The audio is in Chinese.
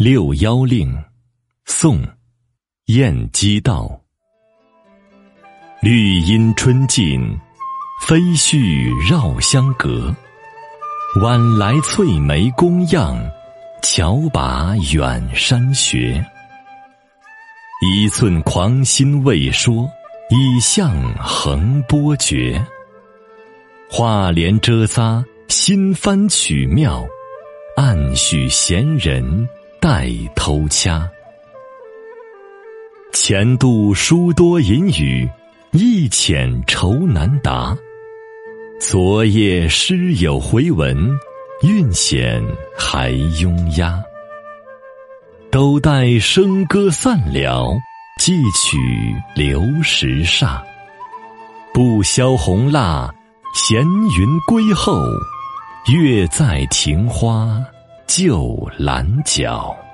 六幺令，宋，晏几道。绿阴春尽，飞絮绕香阁。晚来翠眉宫样，巧把远山学。一寸狂心未说，已向横波绝。画帘遮撒，新翻曲妙，暗许闲人。待偷掐，前度书多隐语，一浅愁难答。昨夜诗有回文，韵险还庸压。都待笙歌散了，寄取流石煞。不消红蜡，闲云归后，月在庭花。旧蓝角。